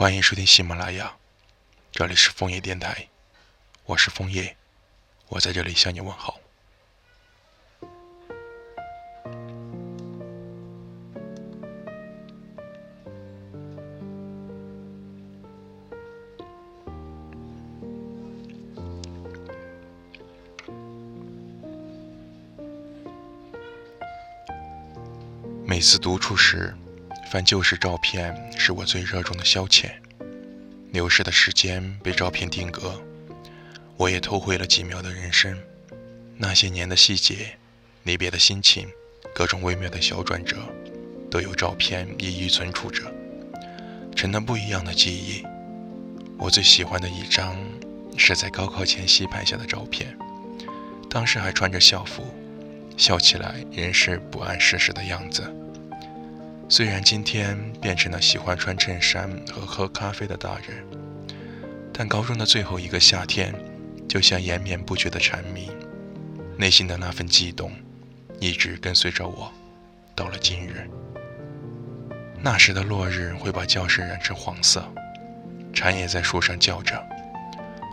欢迎收听喜马拉雅，这里是枫叶电台，我是枫叶，我在这里向你问好。每次独处时，翻旧时照片是我最热衷的消遣。流逝的时间被照片定格，我也偷回了几秒的人生。那些年的细节、离别的心情、各种微妙的小转折，都有照片一一存储着，成了不一样的记忆。我最喜欢的一张，是在高考前夕拍下的照片，当时还穿着校服。笑起来仍是不谙世事的样子。虽然今天变成了喜欢穿衬衫和喝咖啡的大人，但高中的最后一个夏天，就像延绵不绝的蝉鸣，内心的那份悸动，一直跟随着我，到了今日。那时的落日会把教室染成黄色，蝉也在树上叫着，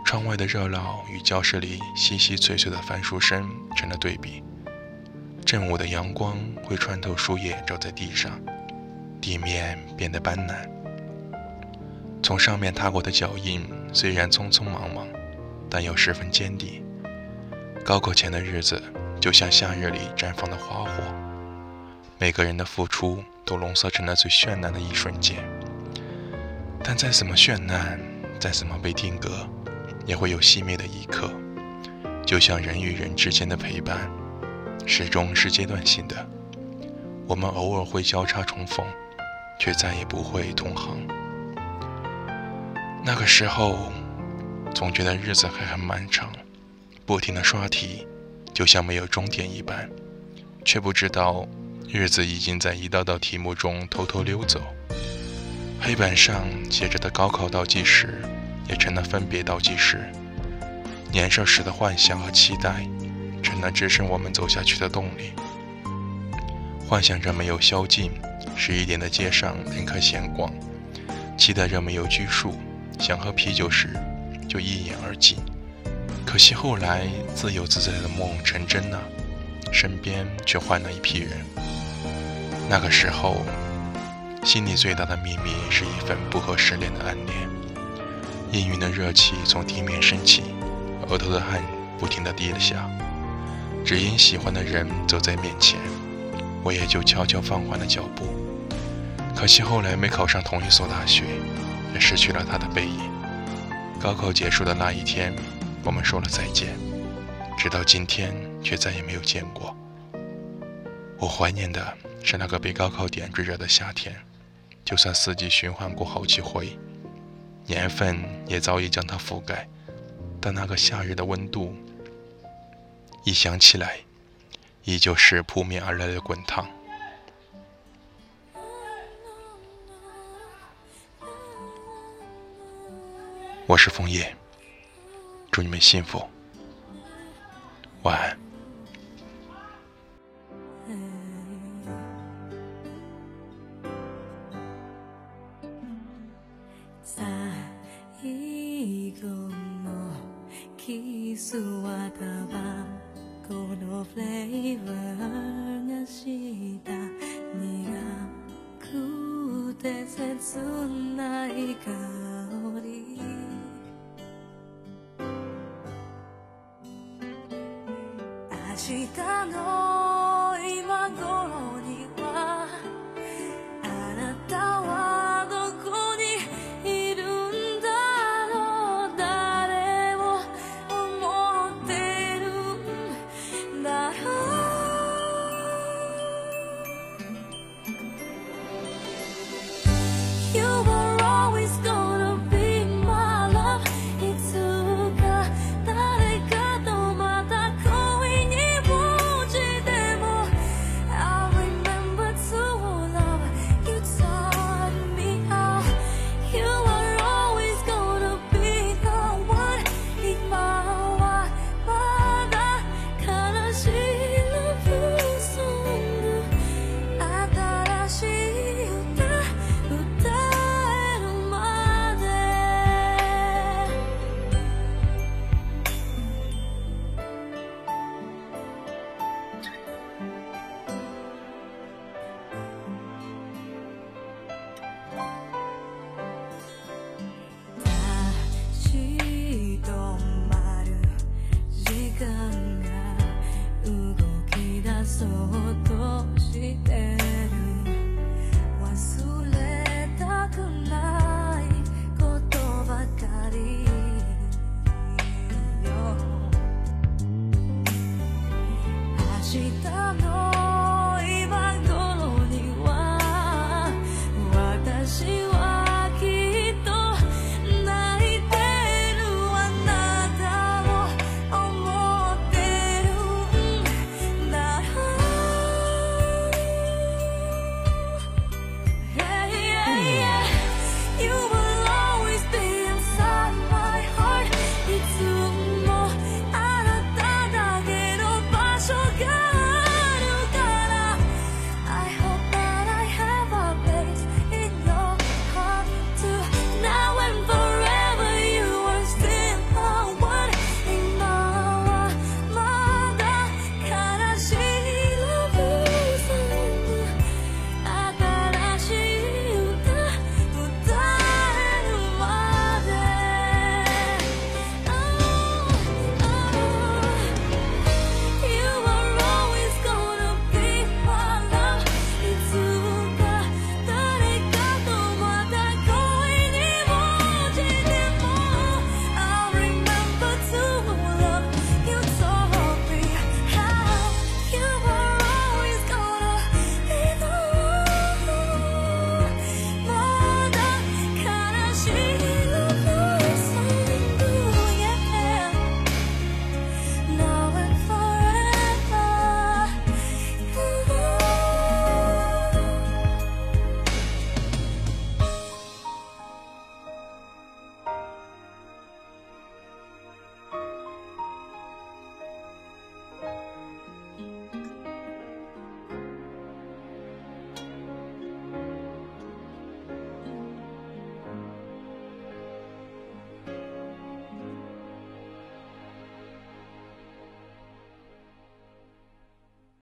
窗外的热闹与教室里稀稀碎碎的翻书声成了对比。正午的阳光会穿透树叶，照在地上，地面变得斑斓。从上面踏过的脚印虽然匆匆忙忙，但又十分坚定。高考前的日子就像夏日里绽放的花火，每个人的付出都浓缩成了最绚烂的一瞬间。但再怎么绚烂，再怎么被定格，也会有熄灭的一刻，就像人与人之间的陪伴。始终是阶段性的，我们偶尔会交叉重逢，却再也不会同行。那个时候，总觉得日子还很漫长，不停的刷题，就像没有终点一般，却不知道日子已经在一道道题目中偷偷溜走。黑板上写着的高考倒计时，也成了分别倒计时。年少时的幻想和期待。成了支撑我们走下去的动力。幻想着没有宵禁，十一点的街上人可闲逛；期待着没有拘束，想喝啤酒时就一饮而尽。可惜后来自由自在的梦成真了，身边却换了一批人。那个时候，心里最大的秘密是一份不合时恋的暗恋。氤氲的热气从地面升起，额头的汗不停地滴了下。只因喜欢的人走在面前，我也就悄悄放缓了脚步。可惜后来没考上同一所大学，也失去了他的背影。高考结束的那一天，我们说了再见，直到今天却再也没有见过。我怀念的是那个被高考点缀着的夏天，就算四季循环过好几回，年份也早已将它覆盖，但那个夏日的温度。一想起来，依旧是扑面而来的滚烫。我是枫叶，祝你们幸福，晚安。このフレーバーがした苦くて切ない香り 明日の